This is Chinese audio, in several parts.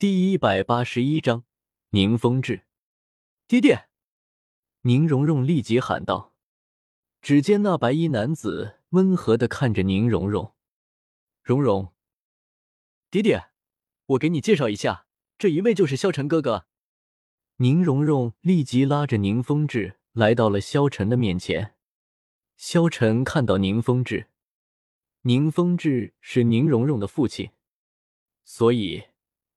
第一百八十一章宁风致。爹爹，宁荣荣立即喊道。只见那白衣男子温和的看着宁荣荣，荣荣，爹爹，我给你介绍一下，这一位就是萧晨哥哥。宁荣荣立即拉着宁风致来到了萧晨的面前。萧晨看到宁风致，宁风致是宁荣荣的父亲，所以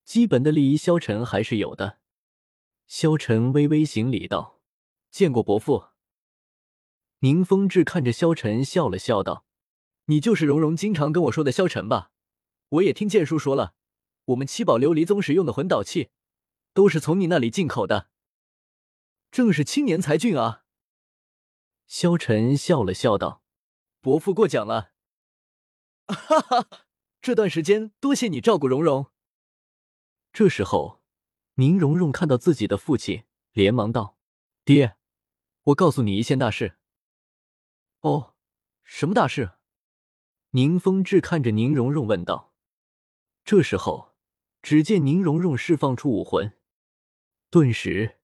基本的礼仪萧晨还是有的。萧晨微微行礼道：“见过伯父。”宁风致看着萧晨笑了笑道：“你就是荣荣经常跟我说的萧晨吧？我也听剑叔说了，我们七宝琉璃宗使用的魂导器，都是从你那里进口的。正是青年才俊啊！”萧晨笑了笑道：“伯父过奖了。”哈哈，这段时间多谢你照顾荣荣。这时候，宁荣荣看到自己的父亲，连忙道：“爹，我告诉你一件大事。”哦，什么大事？宁风致看着宁荣荣问道。这时候，只见宁荣荣释放出武魂，顿时，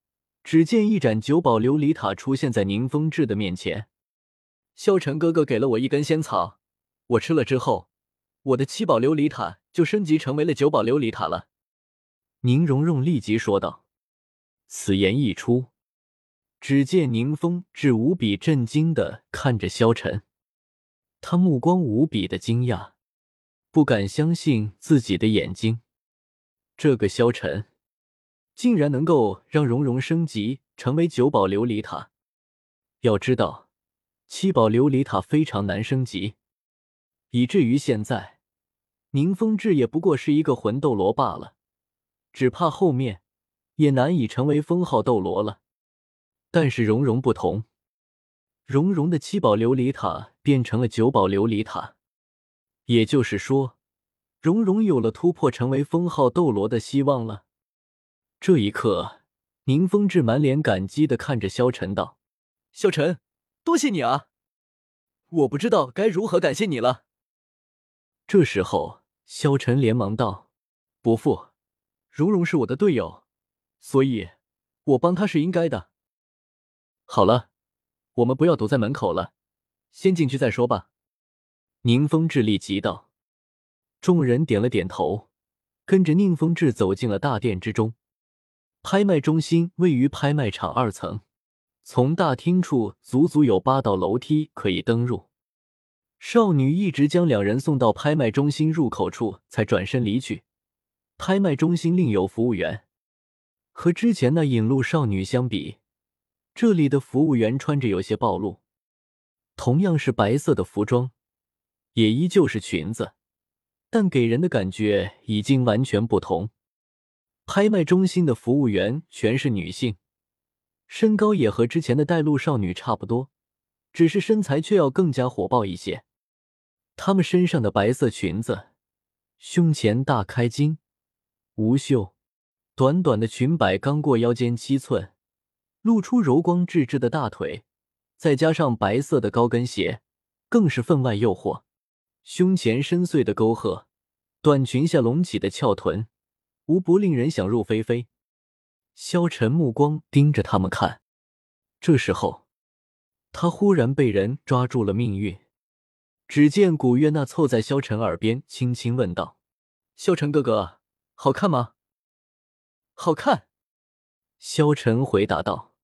只见一盏九宝琉璃塔出现在宁风致的面前。萧晨哥哥给了我一根仙草，我吃了之后，我的七宝琉璃塔就升级成为了九宝琉璃塔了。宁荣荣立即说道。此言一出。只见宁风致无比震惊的看着萧晨，他目光无比的惊讶，不敢相信自己的眼睛。这个萧晨竟然能够让荣荣升级成为九宝琉璃塔。要知道，七宝琉璃塔非常难升级，以至于现在宁风致也不过是一个魂斗罗罢了，只怕后面也难以成为封号斗罗了。但是蓉蓉不同，蓉蓉的七宝琉璃塔变成了九宝琉璃塔，也就是说，蓉蓉有了突破成为封号斗罗的希望了。这一刻，宁风致满脸感激的看着萧晨道：“萧晨，多谢你啊！我不知道该如何感谢你了。”这时候，萧晨连忙道：“伯父，蓉蓉是我的队友，所以我帮她是应该的。”好了，我们不要堵在门口了，先进去再说吧。”宁风致立即道。众人点了点头，跟着宁风致走进了大殿之中。拍卖中心位于拍卖场二层，从大厅处足足有八道楼梯可以登入。少女一直将两人送到拍卖中心入口处，才转身离去。拍卖中心另有服务员，和之前那引路少女相比。这里的服务员穿着有些暴露，同样是白色的服装，也依旧是裙子，但给人的感觉已经完全不同。拍卖中心的服务员全是女性，身高也和之前的带路少女差不多，只是身材却要更加火爆一些。她们身上的白色裙子，胸前大开襟，无袖，短短的裙摆刚过腰间七寸。露出柔光质质的大腿，再加上白色的高跟鞋，更是分外诱惑。胸前深邃的沟壑，短裙下隆起的翘臀，无不令人想入非非。萧晨目光盯着他们看，这时候，他忽然被人抓住了命运。只见古月娜凑在萧晨耳边，轻轻问道：“萧晨哥哥，好看吗？”“好看。”萧晨回答道。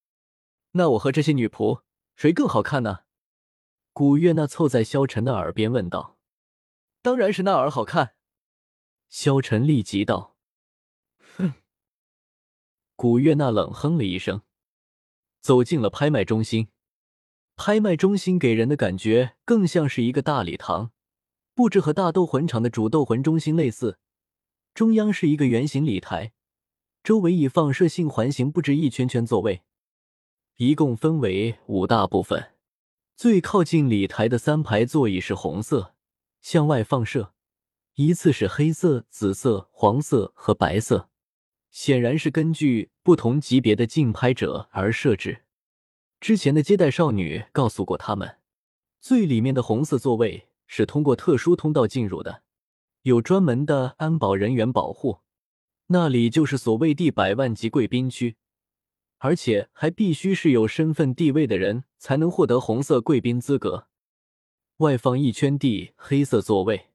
那我和这些女仆谁更好看呢？古月娜凑在萧晨的耳边问道。当然是那儿好看。萧晨立即道。哼。古月娜冷哼了一声，走进了拍卖中心。拍卖中心给人的感觉更像是一个大礼堂，布置和大斗魂场的主斗魂中心类似。中央是一个圆形礼台，周围以放射性环形布置一圈圈座位。一共分为五大部分，最靠近礼台的三排座椅是红色，向外放射，依次是黑色、紫色、黄色和白色，显然是根据不同级别的竞拍者而设置。之前的接待少女告诉过他们，最里面的红色座位是通过特殊通道进入的，有专门的安保人员保护。那里就是所谓第百万级贵宾区，而且还必须是有身份地位的人才能获得红色贵宾资格。外放一圈地黑色座位，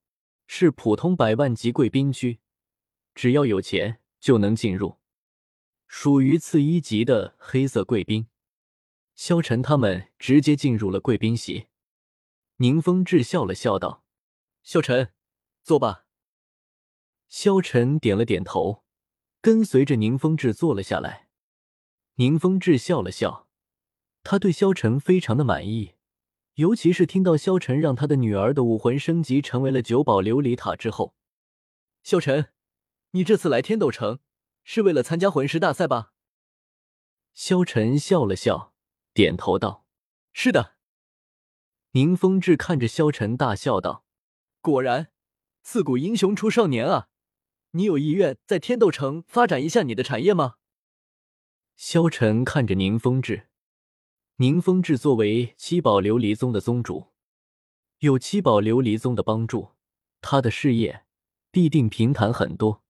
是普通百万级贵宾区，只要有钱就能进入，属于次一级的黑色贵宾。萧晨他们直接进入了贵宾席。宁风致笑了笑道：“萧晨，坐吧。”萧晨点了点头，跟随着宁风致坐了下来。宁风致笑了笑，他对萧晨非常的满意，尤其是听到萧晨让他的女儿的武魂升级成为了九宝琉璃塔之后。萧晨，你这次来天斗城是为了参加魂师大赛吧？萧晨笑了笑，点头道：“是的。”宁风致看着萧晨大笑道：“果然，自古英雄出少年啊！”你有意愿在天斗城发展一下你的产业吗？萧晨看着宁风致，宁风致作为七宝琉璃宗的宗主，有七宝琉璃宗的帮助，他的事业必定平坦很多。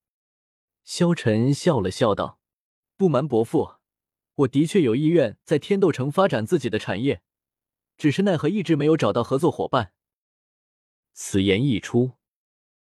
萧晨笑了笑道：“不瞒伯父，我的确有意愿在天斗城发展自己的产业，只是奈何一直没有找到合作伙伴。”此言一出。